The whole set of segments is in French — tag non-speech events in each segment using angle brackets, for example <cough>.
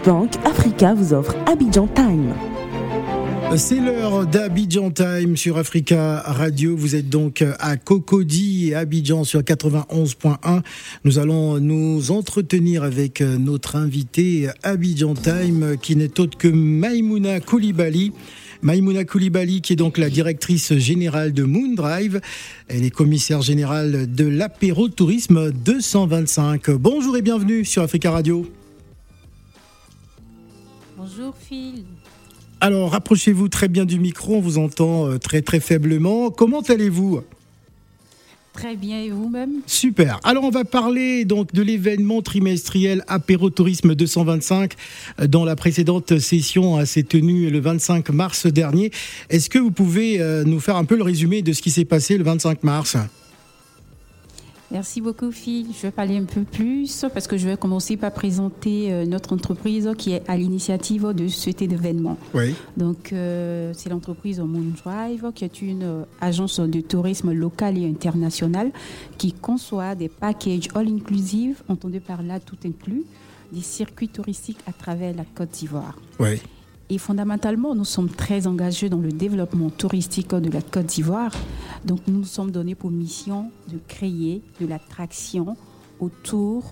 Package Bank Africa vous offre Abidjan Time. C'est l'heure d'Abidjan Time sur Africa Radio. Vous êtes donc à Cocody et Abidjan sur 91.1. Nous allons nous entretenir avec notre invité Abidjan Time qui n'est autre que Maimouna Koulibaly. Maimouna Koulibaly, qui est donc la directrice générale de Moondrive. Elle est commissaire générale de l'apéro tourisme 225. Bonjour et bienvenue sur Africa Radio. Bonjour Phil. Alors, rapprochez-vous très bien du micro, on vous entend euh, très très faiblement. Comment allez-vous? Très bien, et vous-même? Super. Alors, on va parler donc de l'événement trimestriel Apéro Tourisme 225 euh, dans la précédente session hein, s'est tenue le 25 mars dernier. Est-ce que vous pouvez euh, nous faire un peu le résumé de ce qui s'est passé le 25 mars? Merci beaucoup, Phil. Je vais parler un peu plus parce que je vais commencer par présenter euh, notre entreprise qui est à l'initiative de cet événement. Oui. Donc, euh, c'est l'entreprise Moondrive qui est une euh, agence de tourisme local et international qui conçoit des packages all-inclusive, entendu par là tout inclus, des circuits touristiques à travers la Côte d'Ivoire. Oui. Et fondamentalement, nous sommes très engagés dans le développement touristique de la Côte d'Ivoire. Donc, nous nous sommes donnés pour mission de créer de l'attraction autour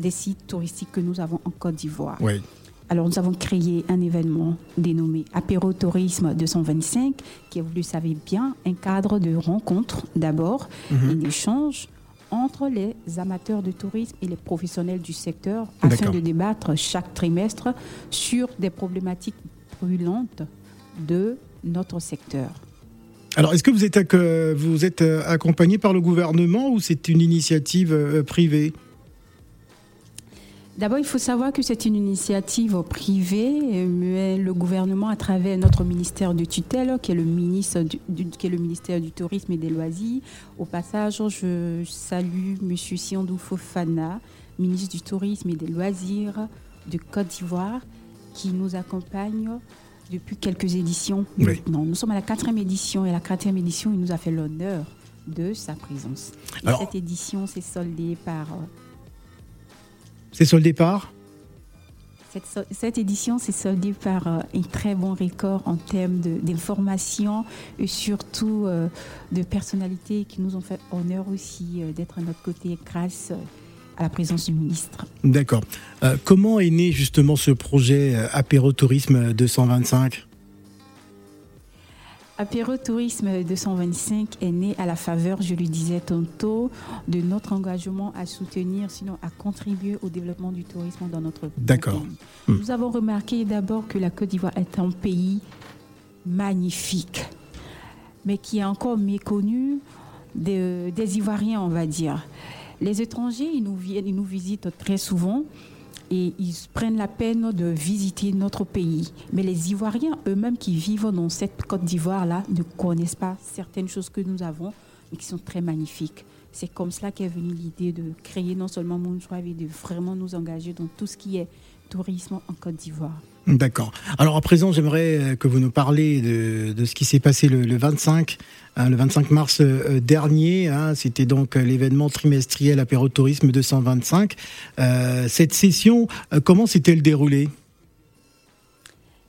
des sites touristiques que nous avons en Côte d'Ivoire. Oui. Alors, nous avons créé un événement dénommé Apéro Tourisme 225, qui est, vous le savez bien, un cadre de rencontre d'abord et d'échange entre les amateurs de tourisme et les professionnels du secteur afin de débattre chaque trimestre sur des problématiques brûlantes de notre secteur. Alors, est-ce que vous êtes, acc- vous êtes euh, accompagné par le gouvernement ou c'est une initiative euh, privée? D'abord, il faut savoir que c'est une initiative privée, euh, mais le gouvernement, à travers notre ministère de tutelle, qui est le, ministre du, du- qui est le ministère du Tourisme et des Loisirs, au passage, je salue M. Siandou Fofana, ministre du Tourisme et des Loisirs de Côte d'Ivoire, qui nous accompagne depuis quelques éditions. Oui. maintenant. nous sommes à la quatrième édition, et la quatrième édition, il nous a fait l'honneur de sa présence. Et Alors- cette édition s'est soldée par... C'est sur le départ Cette, cette édition s'est soldée par euh, un très bon record en termes d'information et surtout euh, de personnalités qui nous ont fait honneur aussi euh, d'être à notre côté grâce à la présence du ministre. D'accord. Comment est né justement ce projet Apéro Tourisme 225 Apéro Tourisme 225 est né à la faveur, je le disais tantôt, de notre engagement à soutenir, sinon à contribuer au développement du tourisme dans notre D'accord. pays. Hmm. Nous avons remarqué d'abord que la Côte d'Ivoire est un pays magnifique, mais qui est encore méconnu de- des Ivoiriens, on va dire. Les étrangers, ils nous, viennent, ils nous visitent très souvent et ils prennent la peine de visiter notre pays. Mais les Ivoiriens eux-mêmes qui vivent dans cette Côte d'Ivoire-là ne connaissent pas certaines choses que nous avons, mais qui sont très magnifiques. C'est comme cela qu'est venue l'idée de créer non seulement Moonstrive et de vraiment nous engager dans tout ce qui est tourisme en Côte d'Ivoire. D'accord. Alors à présent, j'aimerais euh, que vous nous parliez de, ce qui s'est passé le, le 25, hein, le 25 mars euh, dernier. hein. C'était donc euh, l'événement trimestriel Apéro Tourisme 225. Euh, cette session, euh, comment s'est-elle déroulée?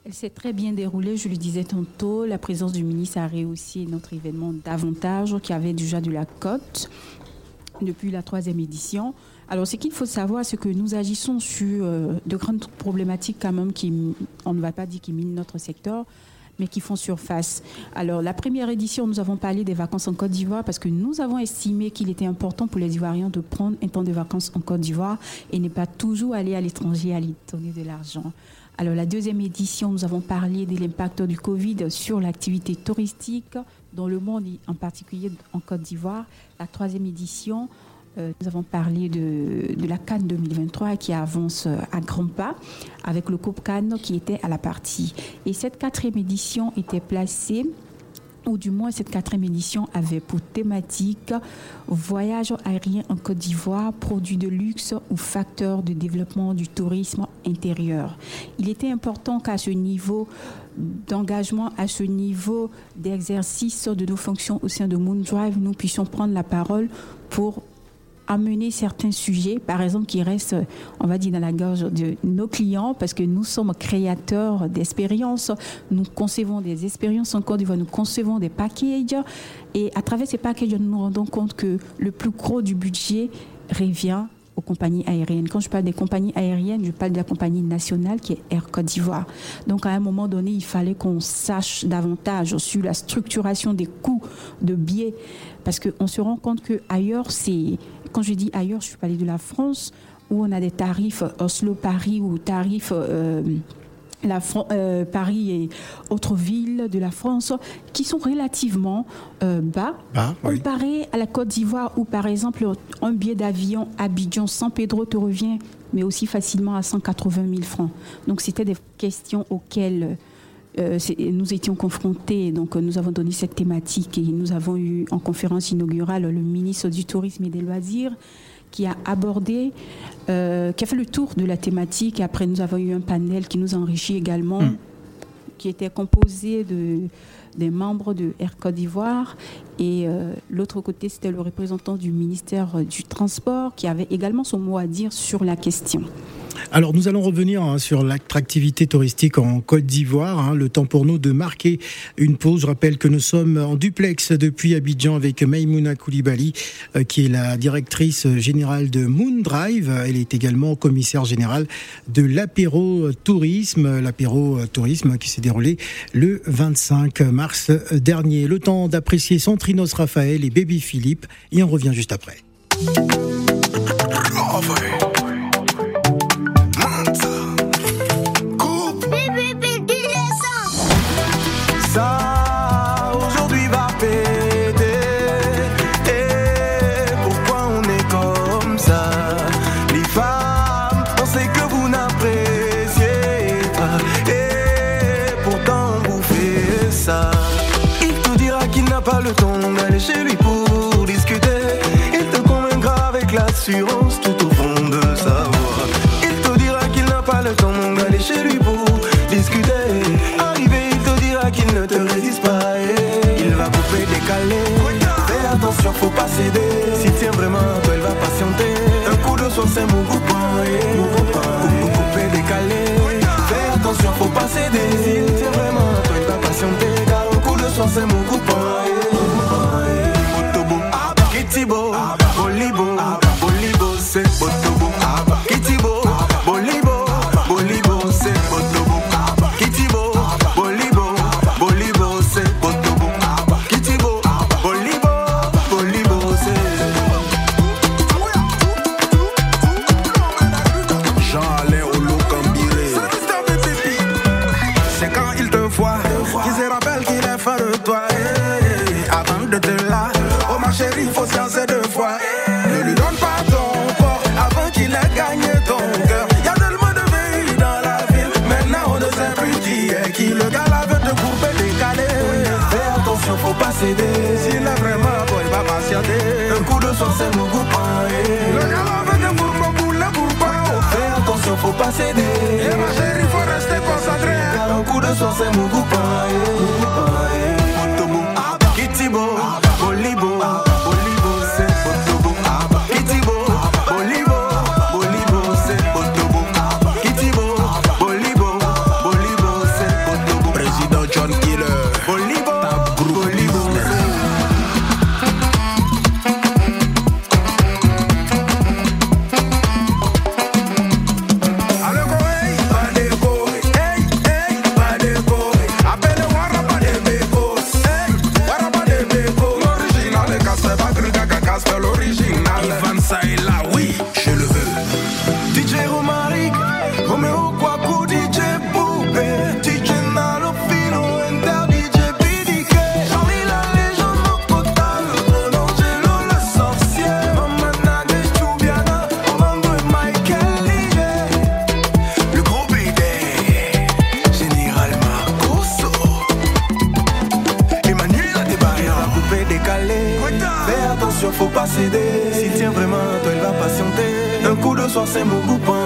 Elle s'est très bien déroulée, je le disais tantôt. La présence du ministre a réussi notre événement davantage, qui avait déjà de la cote depuis la troisième édition. Alors, ce qu'il faut savoir, c'est que nous agissons sur euh, de grandes problématiques quand même qui, on ne va pas dire qui minent notre secteur, mais qui font surface. Alors, la première édition, nous avons parlé des vacances en Côte d'Ivoire parce que nous avons estimé qu'il était important pour les Ivoiriens de prendre un temps de vacances en Côte d'Ivoire et ne pas toujours aller à l'étranger à aller donner de l'argent. Alors, la deuxième édition, nous avons parlé de l'impact du Covid sur l'activité touristique dans le monde, en particulier en Côte d'Ivoire. La troisième édition, nous avons parlé de, la Cannes 2023 qui avance euh, à grands pas avec le Coupe Cannes qui était à la partie. Et cette quatrième édition était placée ou du moins cette quatrième édition avait pour thématique voyage aérien en Côte d'Ivoire, produits de luxe ou facteurs de développement du tourisme intérieur. Il était important qu'à ce niveau d'engagement, à ce niveau d'exercice de nos fonctions au sein de Moondrive, nous puissions prendre la parole pour amener certains sujets, par exemple, qui restent, on va dire, dans la gorge de nos clients, parce que nous sommes créateurs d'expériences. Nous concevons des expériences en Côte d'Ivoire, nous concevons des packages. Et à travers ces packages, nous nous rendons compte que le plus gros du budget revient aux compagnies aériennes. Quand je parle des compagnies aériennes, je parle de la compagnie nationale qui est Air Côte d'Ivoire. Donc à un moment donné, il fallait qu'on sache davantage sur la structuration des coûts de billets parce qu'on se rend compte que ailleurs, c'est quand je dis ailleurs, je suis parler de la France où on a des tarifs Oslo-Paris ou tarifs euh, la euh, Paris et autres villes de la France qui sont relativement euh, bas, comparé à la Côte d'Ivoire où par exemple un billet d'avion Abidjan-San Pedro te revient mais aussi facilement à 180 000 francs. Donc c'était des questions auxquelles euh, nous étions confrontés, donc nous avons donné cette thématique et nous avons eu en conférence inaugurale le ministre du Tourisme et des Loisirs qui a abordé, euh, qui a fait le tour de la thématique. Après, nous avons eu un panel qui nous a enrichi également, hmm. qui était composé de, des membres de Air Côte d'Ivoire. Et euh, l'autre côté, c'était le représentant du ministère du Transport qui avait également son mot à dire sur la question. Alors nous allons revenir hein, sur l'attractivité touristique en Côte d'Ivoire. Hein. le temps pour nous de marquer une pause. Je rappelle que nous sommes en duplex depuis Abidjan avec Maïmouna Koulibaly, euh, qui est la directrice générale de Moon Drive. Elle est également commissaire générale de l'apéro tourisme, l'apéro tourisme qui s'est déroulé le 25 mars dernier. Le temps d'apprécier Centrinos Raphaël et Baby Philippe et on revient juste après. Tout au fond de sa voix. Il te dira qu'il n'a pas le temps d'aller chez lui pour discuter. Arrivé, il te dira qu'il ne te résiste pas. il va couper, décaler. Fais attention, faut pas céder. S'il tient vraiment, toi, il va patienter. Un coup de soin, c'est mon copain. Mon couper, décaler. Fais attention, faut pas céder. S'il tient vraiment, toi, il va patienter. Car un coup de soin, c'est mon copain. procéder. Et ma chérie, faut rester concentré. Car en coup de soin, c'est mon faut pas céder. s'il tient vraiment toi, il va patienter. Un coup de soir, c'est mon groupin.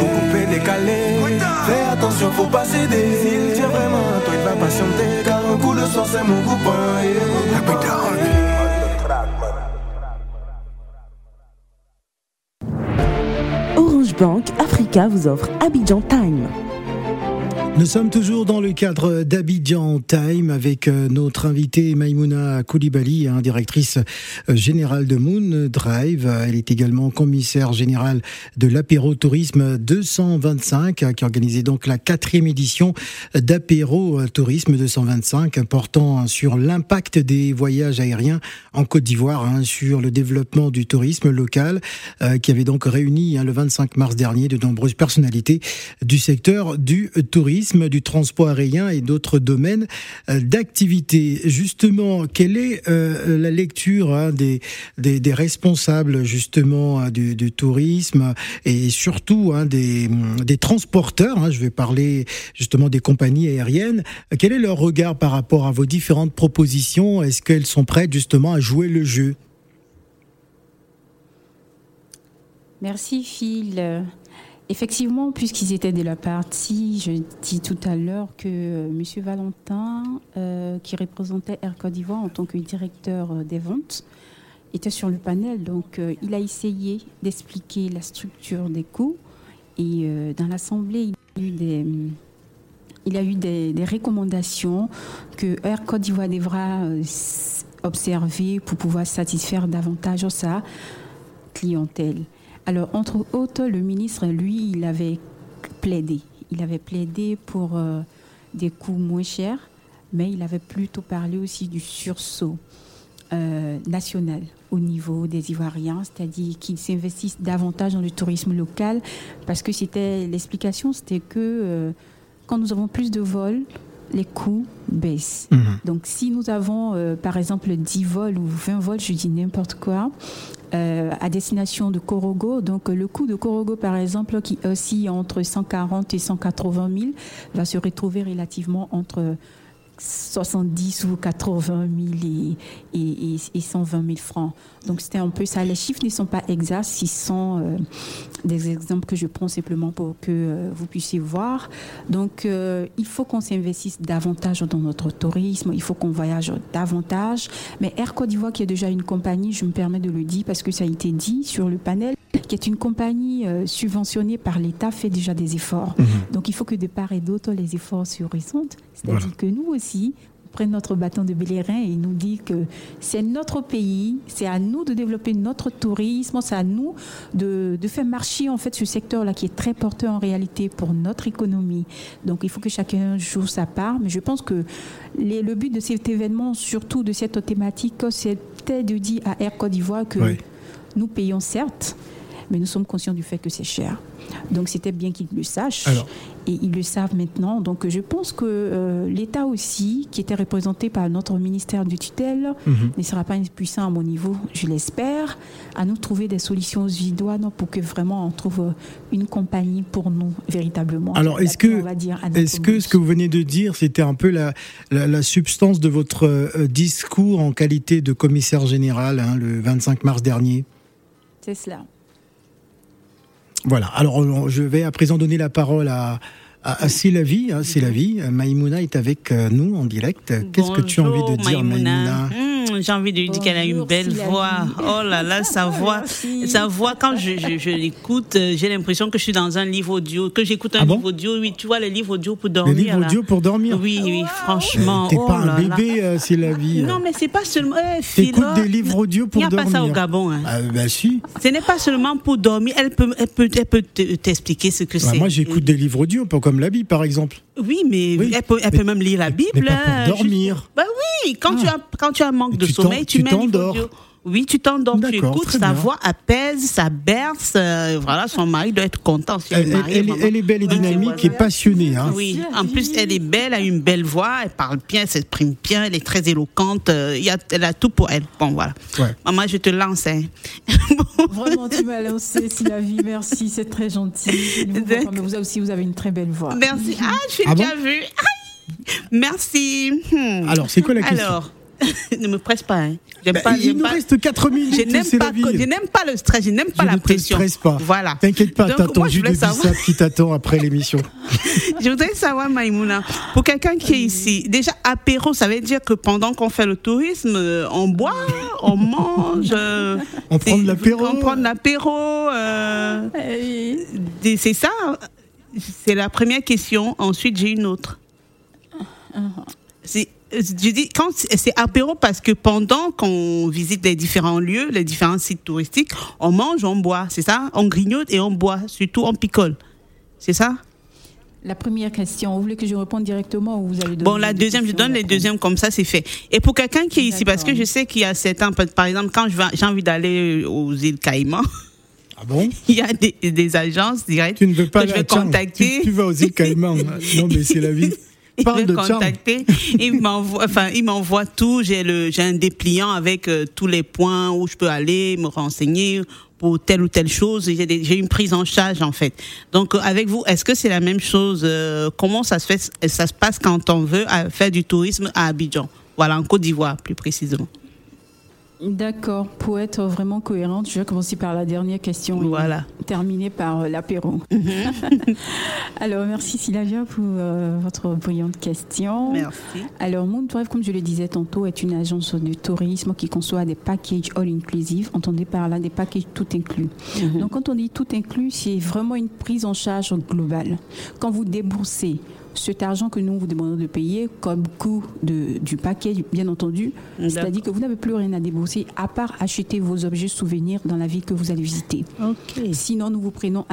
Mon couper, décaler. Fais attention, faut pas céder. S'il tient vraiment toi, il va patienter. Car un coup de soir, c'est mon groupin. Orange Bank Africa vous offre Abidjan Time. Nous sommes toujours dans le cadre d'Abidjan Time avec euh, notre invitée Maimouna Koulibaly, hein, directrice euh, générale de Moon Drive. Elle est également commissaire générale de l'apéro tourisme 225 euh, qui organisait donc la quatrième édition d'apéro tourisme 225 portant sur l'impact des voyages aériens en Côte d'Ivoire hein, sur le développement du tourisme local qui avait donc réuni hein, le 25 mars dernier de nombreuses personnalités du secteur du tourisme du transport aérien et d'autres domaines euh, d'activité. Justement, quelle est euh, la lecture hein, des, des, responsables justement hein, du, tourisme et surtout hein, des, des transporteurs Je vais parler justement des compagnies aériennes. Quel est leur regard par rapport à vos différentes propositions? Est-ce qu'elles sont prêtes justement à jouer le jeu? Merci Phil. Effectivement, puisqu'ils étaient de la partie, je dis tout à l'heure que euh, M. Valentin, euh, qui représentait Air Côte d'Ivoire en tant que directeur euh, des ventes, était sur le panel. Donc, il a essayé d'expliquer la structure des coûts. Et dans l'Assemblée, il a eu des, recommandations que Air Côte d'Ivoire devra observer pour pouvoir satisfaire davantage sa clientèle. Alors, entre autres, le ministre, lui, il avait plaidé. Il avait plaidé pour euh, des coûts moins chers, mais il avait plutôt parlé aussi du sursaut euh, national au niveau des Ivoiriens, c'est-à-dire qu'ils s'investissent davantage dans le tourisme local, parce que c'était l'explication, c'était que euh, quand nous avons plus de vols, les coûts baissent. Mhm. Donc si nous avons par exemple 10 vols ou 20 vols, je dis n'importe quoi, euh, à destination de Korogo. Donc le coût de Korogo, par exemple, qui oscille entre 140 et 180 000, va se retrouver relativement entre 70 ou 80 000 et, et, 120 000 francs. Donc c'était un peu ça. Les chiffres ne sont pas exacts, ce sont euh, des exemples que je prends simplement pour que euh, vous puissiez voir. Donc euh, il faut qu'on s'investisse davantage dans notre tourisme, il faut qu'on voyage davantage. Mais Air Côte d'Ivoire, qui est déjà une compagnie, je me permets de le dire parce que ça a été dit sur le panel, qui est une compagnie subventionnée par l'État, fait déjà des efforts. Mhm. Donc il faut que de part et d'autre, les efforts se ressentent. C'est-à-dire que nous aussi, prenne notre bâton de bélérin et nous dit que c'est notre pays, c'est à nous de développer notre tourisme, c'est à nous de, de, faire marcher en fait ce secteur-là qui est très porteur en réalité pour notre économie. Donc il faut que chacun joue sa part, mais je pense que les, le but de cet événement, surtout de cette thématique, c'était de dire à Air Côte d'Ivoire que nous payons certes, mais nous sommes conscients du fait que c'est cher. Donc c'était bien qu'ils le sachent. Et ils le savent maintenant. Donc je pense que euh, l'État aussi, qui était représenté par notre ministère du tutelle, mhm. ne sera pas impuissant à mon niveau, je l'espère, à nous trouver des solutions idoines pour que vraiment on trouve une compagnie pour nous véritablement. Alors est-ce que, est-ce que ce que vous venez de dire, c'était un peu la, la, substance de votre euh, discours en qualité de commissaire général hein, le 25 mars dernier? C'est cela. Voilà. Alors, je vais à présent donner la parole à, à, C'est la vie, hein, c'est la vie. Maïmouna est avec euh, nous en direct. Qu'est-ce que tu as envie de dire, Maïmouna, hmm, J'ai envie de dire qu'elle a une belle voix. Oh là là, sa voix, sa voix quand je, je, l'écoute, euh, j'ai l'impression que je suis dans un livre audio, que j'écoute un ah livre audio. Oui, tu vois les livres audio pour dormir. Les livres audio pour dormir? Oui, oui, franchement. T'es pas oh un bébé, euh, c'est la vie. Non, mais c'est pas seulement. Eh, T'écoutes des livres audio pour dormir. Il n'y a pas ça au Gabon. Hein. Ah, bah si. Ce n'est pas seulement pour dormir. Elle peut, elle peut, elle peut t'expliquer ce que c'est. Moi, j'écoute des livres audio, pas comme la Bible par exemple. Oui, mais elle, peut, elle peut, même lire la Bible. Mais pas pour hein, dormir. Bah oui, quand, tu ah. as, quand tu as un manque de sommeil, tu, mets livre oui, tu t'endors, tu écoutes, sa voix apaise, ça berce. Euh, voilà, son mari doit être content. elle, elle, est belle et dynamique et passionnée. Hein. Oui, en plus, elle est belle, elle a une belle voix, elle parle bien, elle s'exprime bien, elle est très éloquente. Euh, y a, elle a tout pour elle. Bon, voilà. Maman, je te lance. Hein. <laughs> Vraiment, tu m'as lancé, vie, merci, c'est très gentil. Vous, vous aussi, vous avez une très belle voix. Merci. Ah, je suis ah déjà vue. Merci. Hmm. Alors, c'est quoi la question? Alors, <laughs> ne me presse pas. Hein. Bah, pas il nous reste 4 minutes. Je n'aime pas, pas, le stress, je n'aime pas la pression. Ne te stresse pas. Voilà. T'inquiète pas, t'as ton jus de savoir... qui t'attend après l'émission. <laughs> je voudrais savoir, Maïmouna, pour quelqu'un qui est ici, déjà apéro, ça veut dire que pendant qu'on fait le tourisme, euh, on boit, <laughs> on mange. Euh, on prend de l'apéro. On prend de l'apéro. Euh, c'est ça. C'est la première question. Ensuite, j'ai une autre. C'est je dis quand c'est apéro parce que pendant qu'on visite les différents lieux, les différents sites touristiques, on mange, on boit, c'est ça? On grignote et on boit, surtout on picole. C'est ça? La première question, vous voulez que je réponde directement ou vous allez Bon, la deuxième, je donne les deuxièmes comme ça, c'est fait. Et pour quelqu'un qui est ici, parce que je sais qu'il y a certains, par exemple, quand j'ai envie d'aller aux îles Caïmans, ah bon? <laughs> Il y a des, agences directes tu ne veux pas que je vais contacter. Tu, tu, vas aux îles Caïmans. <laughs> non, mais c'est la vie. Il contacter. il m'envoie, enfin, il m'envoie tout. J'ai le, j'ai un dépliant avec euh, tous les points où je peux aller me renseigner pour telle ou telle chose. J'ai, j'ai une prise en charge en fait. Donc euh, avec vous, est-ce que c'est la même chose euh, Comment ça se fait Ça se passe quand on veut faire du tourisme à Abidjan? Voilà, en Côte d'Ivoire plus précisément. D'accord. Pour être vraiment cohérente, je vais commencer par la dernière question. Voilà. Et terminer par euh, l'apéro. Mhm. <laughs> Alors, merci Sylvia pour euh, votre brillante question. Merci. Alors, Moon comme je le disais tantôt, est une agence de tourisme qui conçoit des packages all-inclusive. Entendez par là des packages tout inclus. Mhm. Donc, quand on dit tout inclus, c'est vraiment une prise en charge globale. Quand vous déboursez cet argent que nous vous demandons de payer comme coût de, du paquet, bien entendu, c'est-à-dire que vous n'avez plus rien à débourser à part acheter vos objets souvenirs dans la ville que vous allez visiter. Sinon, nous vous prenons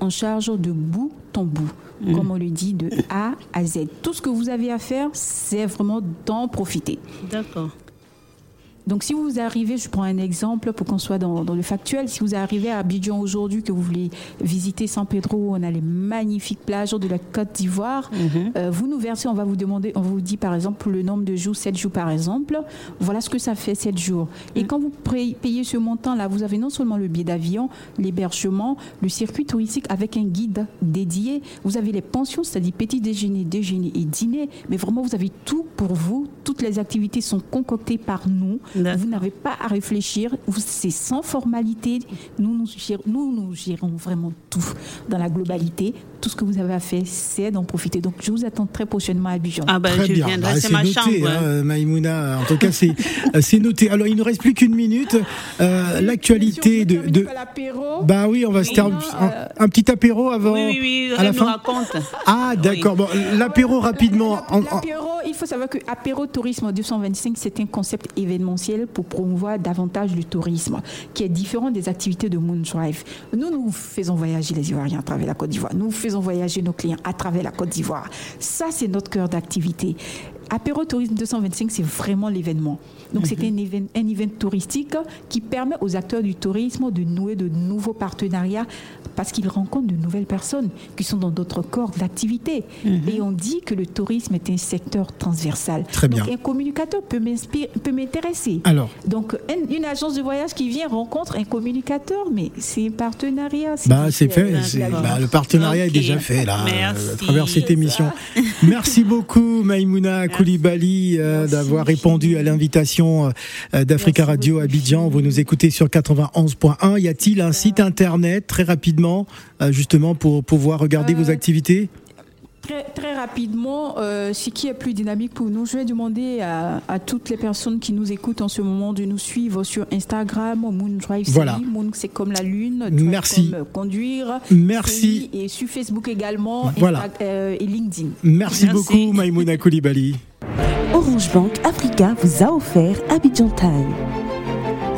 en charge de bout en bout, mm. comme on le dit, de A à Z. Tout ce que vous avez à faire, c'est vraiment d'en profiter. D'accord. Donc, si vous arrivez, je prends un exemple pour qu'on soit dans, le factuel, si vous arrivez à Abidjan aujourd'hui, que vous voulez visiter San Pedro, on a les magnifiques plages de la Côte d'Ivoire, mhm. euh, vous nous versez, on va vous demander, on vous dit par exemple le nombre de jours, 7 jours par exemple, voilà ce que ça fait 7 jours. Et mhm. quand vous payez ce montant-là, vous avez non seulement le billet d'avion, l'hébergement, le circuit touristique avec un guide dédié, vous avez les pensions, c'est-à-dire petit déjeuner, déjeuner et dîner, mais vraiment vous avez tout pour vous, toutes les activités sont concoctées par nous. Vous n'avez pas à réfléchir. C'est sans formalité. Nous nous, gérons, nous, nous gérons vraiment tout dans la globalité. Tout ce que vous avez à faire, c'est d'en profiter. Donc, je vous attends très prochainement à Abidjan. Ah ben, très je bien. viendrai, bah, c'est ma noté, chambre. Hein, Maïmouna, en tout cas, <laughs> euh, c'est noté. Alors, il ne reste plus qu'une minute. Euh, L'actualité de... de... Bah oui, on va se terminer euh, un, petit apéro avant. Oui, oui, oui. À la fin. raconte. Ah, d'accord. Bon, l'apéro rapidement. L'apéro, il faut savoir que Apéro Tourisme 225, c'est un concept événementiel pour promouvoir davantage le tourisme, qui est différent des activités de Moondrive. Nous, nous faisons voyager les Ivoiriens à travers la Côte d'Ivoire. Nous faisons voyager nos clients à travers la Côte d'Ivoire. Ça, c'est notre cœur d'activité. Apéro Tourisme 225, c'est vraiment l'événement. Donc, c'est mhm. un, un event touristique qui permet aux acteurs du tourisme de nouer de nouveaux partenariats parce qu'ils rencontrent de nouvelles personnes qui sont dans d'autres corps d'activité. Mhm. Et on dit que le tourisme est un secteur transversal. Très bien. Donc, un communicateur peut m'intéresser. Alors. Donc, une, agence de voyage qui vient rencontre un communicateur, mais c'est un partenariat. Bah, c'est fait. Bah, le partenariat est déjà fait, là, à travers cette émission. <laughs> Merci beaucoup, Maïmouna Koulibaly, euh, d'avoir répondu à l'invitation euh, d'Africa Radio Abidjan. Vous nous écoutez sur 91.1. Y a-t-il un site internet, très rapidement, euh, justement, pour pouvoir regarder vos activités? Très, très, rapidement, ce qui est plus dynamique pour nous, je vais demander à, toutes les personnes qui nous écoutent en ce moment de nous suivre sur Instagram, Moon Drive voilà. Moon c'est comme la lune, Merci. comme conduire. Merci. Et sur Facebook également, voilà. et LinkedIn. Merci, Merci. beaucoup, Maïmouna Koulibaly. Orange Bank Africa vous a offert Abidjan Time.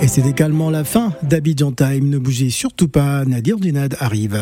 Et c'est également la fin d'Abidjan Time. Ne bougez surtout pas, Nadir Dunad arrive.